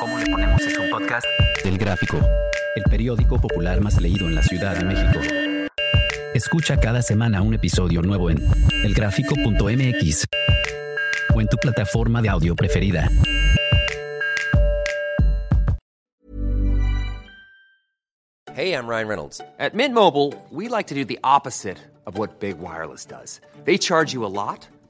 ¿Cómo le ponemos es un podcast? Del Gráfico, el periódico popular más leído en la Ciudad de México. Escucha cada semana un episodio nuevo en elgráfico.mx o en tu plataforma de audio preferida. Hey, I'm Ryan Reynolds. At Mint Mobile, we like to do the opposite of what Big Wireless does. They charge you a lot,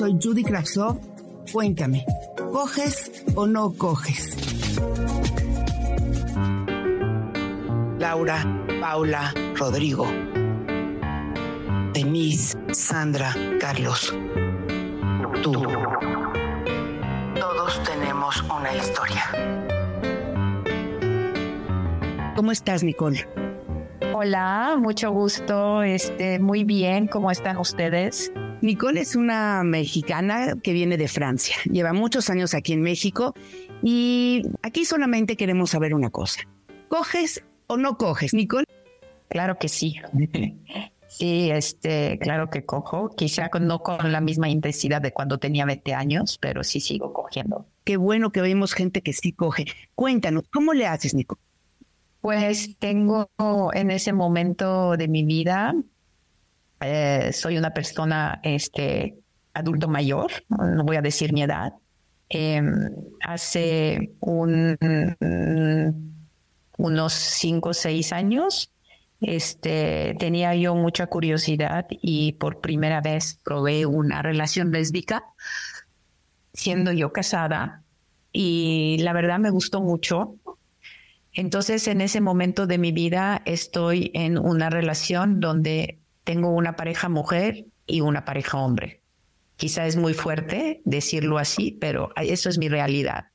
Soy Judy Kravsov. Cuéntame, ¿coges o no coges? Laura, Paula, Rodrigo, Denise, Sandra, Carlos, tú. Todos tenemos una historia. ¿Cómo estás, Nicole? Hola, mucho gusto. Este, muy bien. ¿Cómo están ustedes? Nicole es una mexicana que viene de Francia. Lleva muchos años aquí en México y aquí solamente queremos saber una cosa. ¿Coges o no coges, Nicole? Claro que sí. Sí, este, claro que cojo. Quizá no con la misma intensidad de cuando tenía 20 años, pero sí sigo cogiendo. Qué bueno que vemos gente que sí coge. Cuéntanos, ¿cómo le haces, Nicole? Pues tengo en ese momento de mi vida, eh, soy una persona este, adulto mayor, no voy a decir mi edad. Em, hace un, unos cinco o seis años este, tenía yo mucha curiosidad y por primera vez probé una relación lésbica siendo yo casada y la verdad me gustó mucho entonces, en ese momento de mi vida estoy en una relación donde tengo una pareja mujer y una pareja hombre. Quizá es muy fuerte decirlo así, pero eso es mi realidad.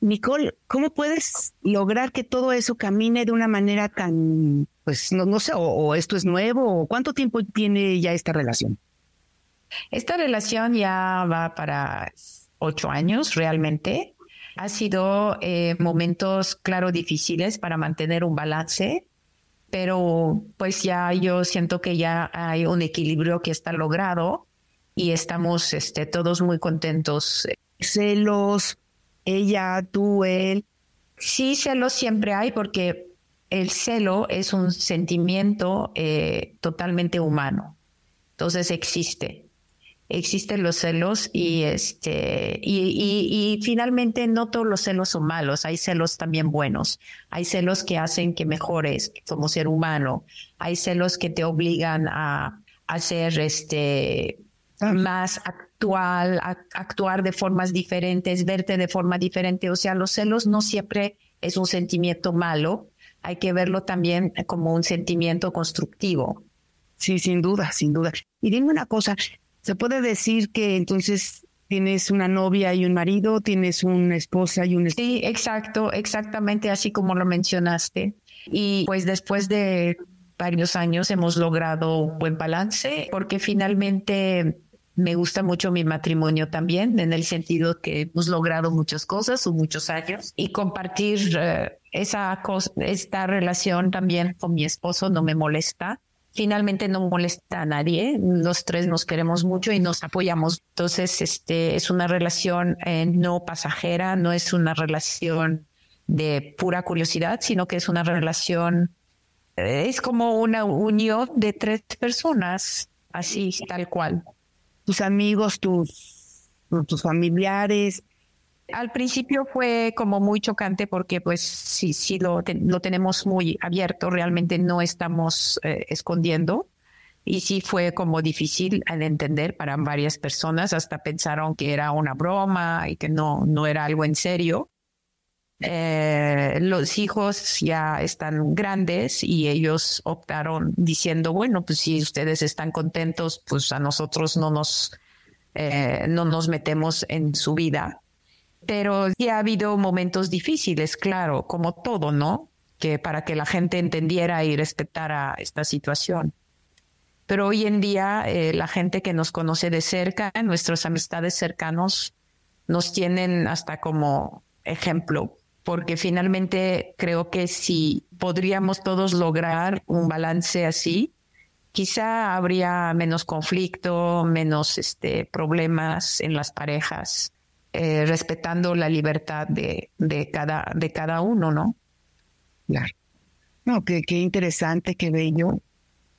Nicole, ¿cómo puedes lograr que todo eso camine de una manera tan, pues no, no sé, o, esto es nuevo, o cuánto tiempo tiene ya esta relación? Esta relación ya va para ocho años realmente. Ha sido eh, momentos, claro, difíciles para mantener un balance, pero pues ya yo siento que ya hay un equilibrio que está logrado y estamos este, todos muy contentos. Celos, ella, tú, él. Sí, celos siempre hay porque el celo es un sentimiento eh, totalmente humano. Entonces existe existen los celos y este y, y, finalmente no todos los celos son malos, hay celos también buenos, hay celos que hacen que mejores como ser humano, hay celos que te obligan a, a ser este más actual, a actuar de formas diferentes, verte de forma diferente, o sea, los celos no siempre es un sentimiento malo, hay que verlo también como un sentimiento constructivo. Sí, sin duda, sin duda. Y dime una cosa, ¿Se puede decir que entonces tienes una novia y un marido, tienes una esposa y un Sí, exacto, exactamente así como lo mencionaste. Y pues después de varios años hemos logrado un buen balance porque finalmente me gusta mucho mi matrimonio también, en el sentido que hemos logrado muchas cosas o muchos años y compartir eh, esa esta relación también con mi esposo no me molesta finalmente no molesta a nadie, los tres nos queremos mucho y nos apoyamos. Entonces, este es una relación eh, no pasajera, no es una relación de pura curiosidad, sino que es una relación, eh, es como una unión de tres personas, así, tal cual. Tus amigos, tus, tus familiares, al principio fue como muy chocante porque pues sí, sí lo, lo tenemos muy abierto, realmente no estamos eh, escondiendo. Y sí fue como difícil al entender para varias personas, hasta pensaron que era una broma y que no, no era algo en serio. Eh, los hijos ya están grandes y ellos optaron diciendo, bueno, pues si ustedes están contentos, pues a nosotros no nos, eh, no nos metemos en su vida Pero sí ha habido momentos difíciles, claro, como todo, ¿no? Que para que la gente entendiera y respetara esta situación. Pero hoy en día eh, la gente que nos conoce de cerca, nuestras amistades cercanos, nos tienen hasta como ejemplo, porque finalmente creo que si podríamos todos lograr un balance así, quizá habría menos conflicto, menos este, problemas en las parejas, eh, respetando la libertad de, de, cada, de cada uno, ¿no? Claro. No, qué, qué interesante, qué bello.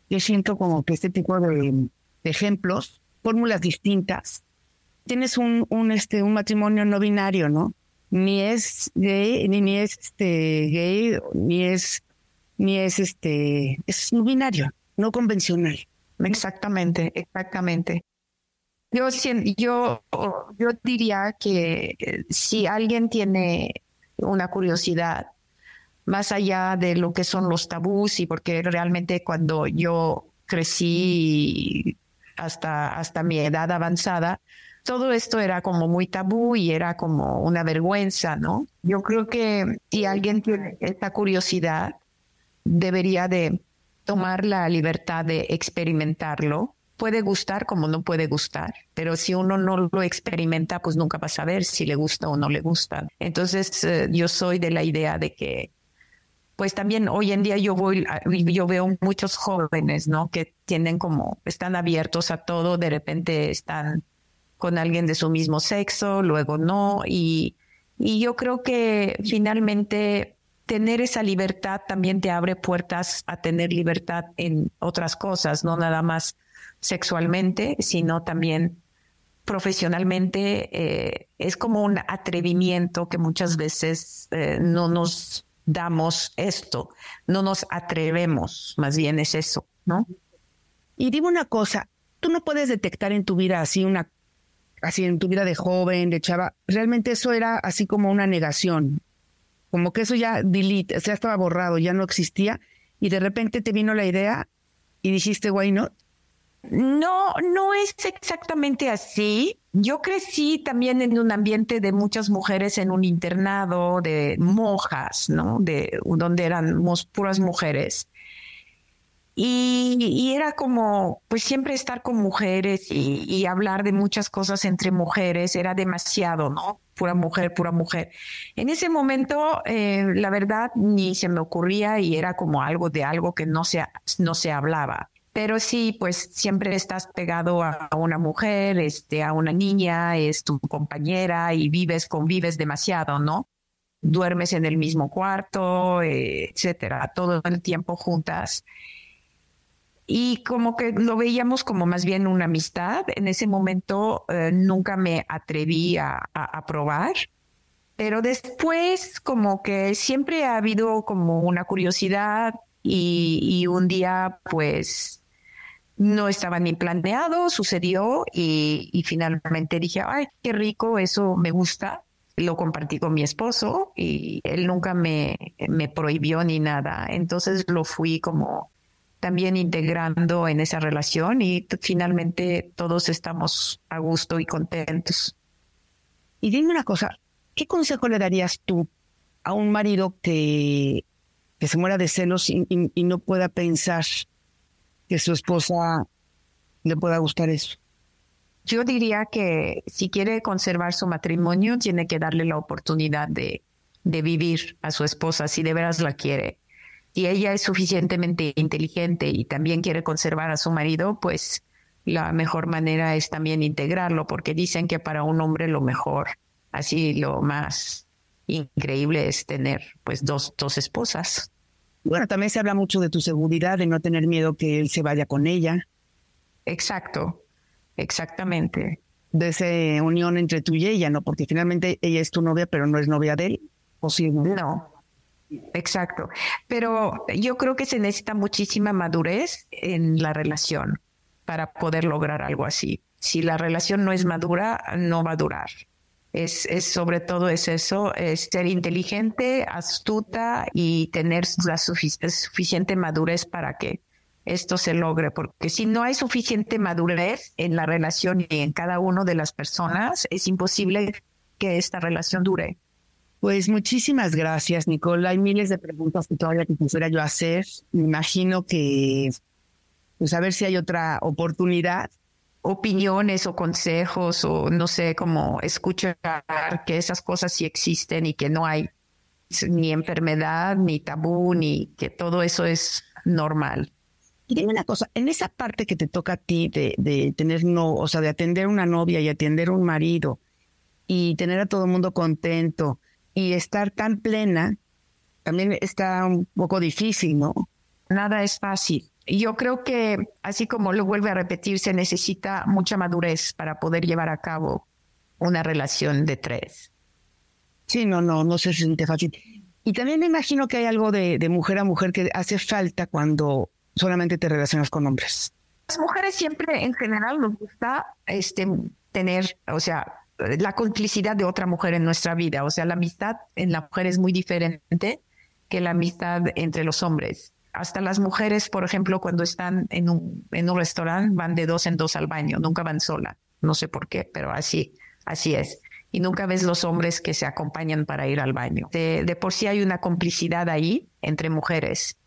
Yo siento como que este tipo de, ejemplos, fórmulas distintas, tienes un, un, este, un matrimonio no binario, ¿no? Ni es gay, ni, ni es este gay, ni es, ni es este, es no binario no convencional. Exactamente, exactamente. Yo, yo, yo diría que eh, si alguien tiene una curiosidad más allá de lo que son los tabús y porque realmente cuando yo crecí hasta, hasta mi edad avanzada, todo esto era como muy tabú y era como una vergüenza, ¿no? Yo creo que si alguien tiene esta curiosidad, debería de tomar la libertad de experimentarlo. Puede gustar como no puede gustar, pero si uno no lo experimenta, pues nunca va a saber si le gusta o no le gusta. Entonces, eh, yo soy de la idea de que, pues también hoy en día yo voy, yo veo muchos jóvenes, ¿no? Que tienen como, están abiertos a todo, de repente están con alguien de su mismo sexo, luego no, y, y yo creo que finalmente tener esa libertad también te abre puertas a tener libertad en otras cosas, no nada más sexualmente, sino también profesionalmente. Eh, es como un atrevimiento que muchas veces eh, no nos damos esto, no nos atrevemos, más bien es eso, ¿no? Y dime una cosa, tú no puedes detectar en tu vida así una, así en tu vida de joven, de chava, realmente eso era así como una negación, como que eso ya estaba borrado, ya no existía, y de repente te vino la idea y dijiste, why not? No, no es exactamente así. Yo crecí también en un ambiente de muchas mujeres en un internado de monjas, ¿no? De donde éramos puras mujeres. Y, era como, pues siempre estar con mujeres y, hablar de muchas cosas entre mujeres era demasiado, ¿no? Pura mujer, pura mujer. En ese momento, eh, la verdad, ni se me ocurría y era como algo de algo que no se, no se hablaba. Pero sí, pues siempre estás pegado a una mujer, este, a una niña, es tu compañera y vives, convives demasiado, ¿no? Duermes en el mismo cuarto, eh, etcétera, todo el tiempo juntas y como que lo veíamos como más bien una amistad. En ese momento eh, nunca me atreví a, probar, pero después como que siempre ha habido como una curiosidad y, un día pues no estaba ni planeado, sucedió y, y, finalmente dije, ay, qué rico, eso me gusta. Lo compartí con mi esposo y él nunca me, me prohibió ni nada. Entonces lo fui como también integrando en esa relación y finalmente todos estamos a gusto y contentos. Y dime una cosa, ¿qué consejo le darías tú a un marido que, que se muera de celos y, no pueda pensar que su esposa le pueda gustar eso? Yo diría que si quiere conservar su matrimonio, tiene que darle la oportunidad de, de vivir a su esposa, si de veras la quiere si ella es suficientemente inteligente y también quiere conservar a su marido, pues la mejor manera es también integrarlo, porque dicen que para un hombre lo mejor, así lo más increíble es tener pues dos, dos esposas. Bueno, también se habla mucho de tu seguridad, de no tener miedo que él se vaya con ella. Exacto, exactamente. De esa unión entre tú y ella, ¿no? Porque finalmente ella es tu novia, pero no es novia de él, ¿o sí? No, Exacto. Pero yo creo que se necesita muchísima madurez en la relación para poder lograr algo así. Si la relación no es madura, no va a durar. Es, es sobre todo es eso, es ser inteligente, astuta y tener la suficiente madurez para que esto se logre, porque si no hay suficiente madurez en la relación y en cada una de las personas, es imposible que esta relación dure. Pues muchísimas gracias, Nicole. Hay miles de preguntas que todavía quisiera yo hacer. Me imagino que, pues a ver si hay otra oportunidad. Opiniones o consejos o no sé, cómo escuchar que esas cosas sí existen y que no hay ni enfermedad, ni tabú, ni que todo eso es normal. Y dime una cosa, en esa parte que te toca a ti de, de tener no, o sea, de atender una novia y atender un marido y tener a todo el mundo contento y estar tan plena, también está un poco difícil, ¿no? Nada es fácil. Yo creo que, así como lo vuelve a repetir, se necesita mucha madurez para poder llevar a cabo una relación de tres. Sí, no, no, no se siente fácil. Y también me imagino que hay algo de, de mujer a mujer que hace falta cuando solamente te relacionas con hombres. Las mujeres siempre, en general, nos gusta este, tener, o sea, la complicidad de otra mujer en nuestra vida. O sea, la amistad en la mujer es muy diferente que la amistad entre los hombres. Hasta las mujeres, por ejemplo, cuando están en un, en un restaurante, van de dos en dos al baño, nunca van sola. No sé por qué, pero así, así es. Y nunca ves los hombres que se acompañan para ir al baño. De, por sí hay una complicidad ahí entre mujeres.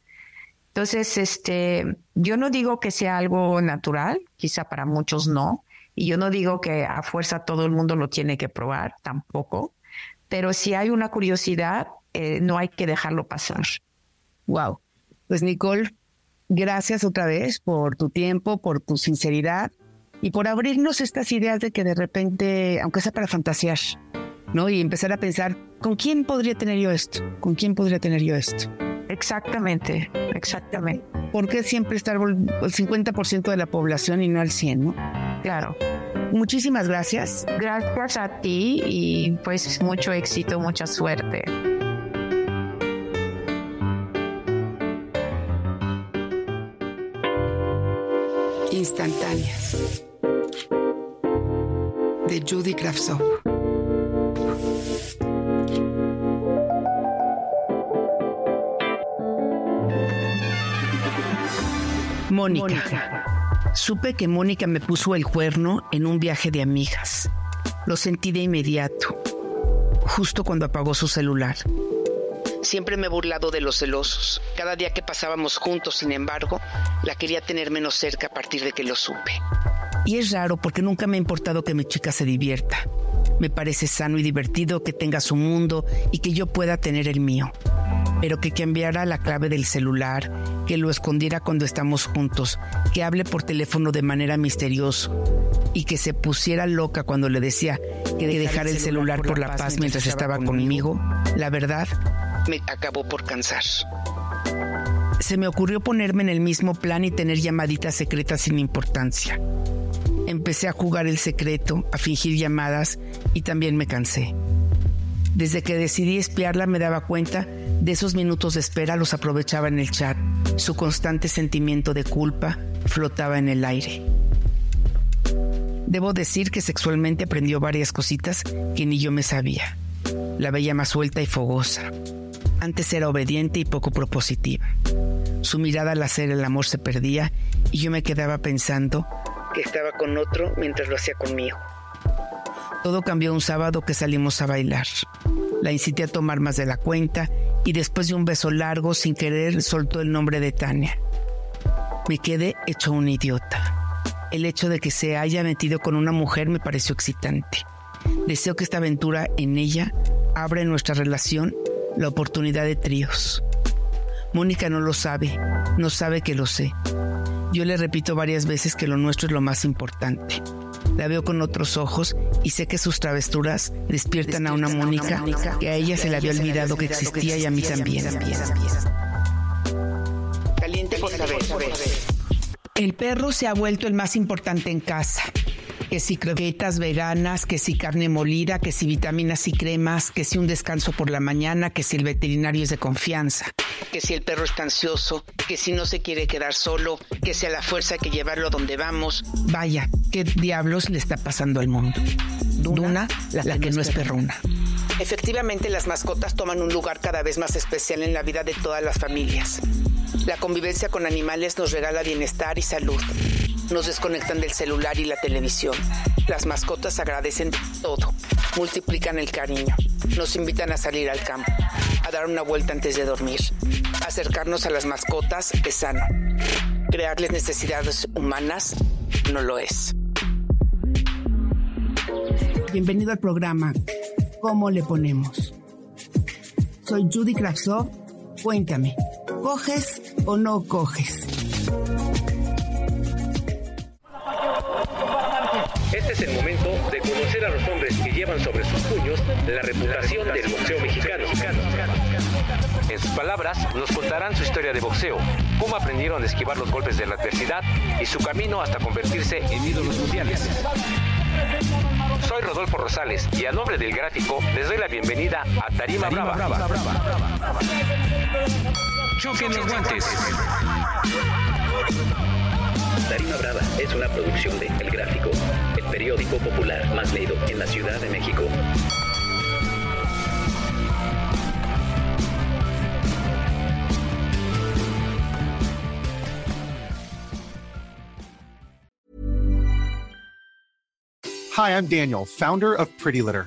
Entonces, este, yo no digo que sea algo natural, quizá para muchos no, y yo no digo que a fuerza todo el mundo lo tiene que probar, tampoco, pero si hay una curiosidad, eh, no hay que dejarlo pasar. Wow. Pues Nicole, gracias otra vez por tu tiempo, por tu sinceridad y por abrirnos estas ideas de que de repente, aunque sea para fantasear, ¿no? Y empezar a pensar, ¿con quién podría tener yo esto? ¿Con quién podría tener yo esto? Exactamente, exactamente. ¿Por qué siempre estar el 50% de la población y no al 100, no? Claro. Muchísimas gracias. Gracias a ti y pues mucho éxito, mucha suerte. De Judy Kravtsov. Mónica. Supe que Mónica me puso el cuerno en un viaje de amigas. Lo sentí de inmediato, justo cuando apagó su celular. Siempre me he burlado de los celosos. Cada día que pasábamos juntos, sin embargo, la quería tener menos cerca a partir de que lo supe. Y es raro porque nunca me ha importado que mi chica se divierta. Me parece sano y divertido que tenga su mundo y que yo pueda tener el mío. Pero que cambiara la clave del celular, que lo escondiera cuando estamos juntos, que hable por teléfono de manera misteriosa y que se pusiera loca cuando le decía que dejara el celular por la paz mientras estaba conmigo, la verdad, me acabó por cansar. Se me ocurrió ponerme en el mismo plan y tener llamaditas secretas sin importancia. Empecé a jugar el secreto, a fingir llamadas y también me cansé. Desde que decidí espiarla me daba cuenta de esos minutos de espera los aprovechaba en el chat. Su constante sentimiento de culpa flotaba en el aire. Debo decir que sexualmente aprendió varias cositas que ni yo me sabía. La veía más suelta y fogosa. Antes era obediente y poco propositiva. Su mirada al hacer el amor se perdía y yo me quedaba pensando que estaba con otro mientras lo hacía conmigo. Todo cambió un sábado que salimos a bailar. La incité a tomar más de la cuenta y después de un beso largo, sin querer, soltó el nombre de Tania. Me quedé hecho un idiota. El hecho de que se haya metido con una mujer me pareció excitante. Deseo que esta aventura en ella abra nuestra relación la oportunidad de tríos. Mónica no lo sabe, no sabe que lo sé. Yo le repito varias veces que lo nuestro es lo más importante. La veo con otros ojos y sé que sus travesturas despiertan a una Mónica que a ella se le había olvidado que existía y a mí también. Caliente por saber. El perro se ha vuelto el más importante en casa que si croquetas veganas, que si carne molida, que si vitaminas y cremas, que si un descanso por la mañana, que si el veterinario es de confianza, que si el perro está ansioso, que si no se quiere quedar solo, que si a la fuerza hay que llevarlo a donde vamos. Vaya, ¿qué diablos le está pasando al mundo? Duna, la, la que no es perruna. Efectivamente, las mascotas toman un lugar cada vez más especial en la vida de todas las familias. La convivencia con animales nos regala bienestar y salud. Nos desconectan del celular y la televisión. Las mascotas agradecen todo, multiplican el cariño, nos invitan a salir al campo, a dar una vuelta antes de dormir. Acercarnos a las mascotas es sano. Crearles necesidades humanas no lo es. Bienvenido al programa ¿Cómo le ponemos? Soy Judy Kravsov. Cuéntame, ¿coges o no coges? A los hombres que llevan sobre sus puños la reputación del boxeo mexicano. En sus palabras, nos contarán su historia de boxeo, cómo aprendieron a esquivar los golpes de la adversidad y su camino hasta convertirse en ídolos mundiales. Soy Rodolfo Rosales y a nombre del gráfico les doy la bienvenida a Tarima, Brava. Choquen los guantes. Tarima Brava es una producción de El Gráfico, el periódico popular más leído en la Ciudad de México. Hi, I'm Daniel, founder of Pretty Litter.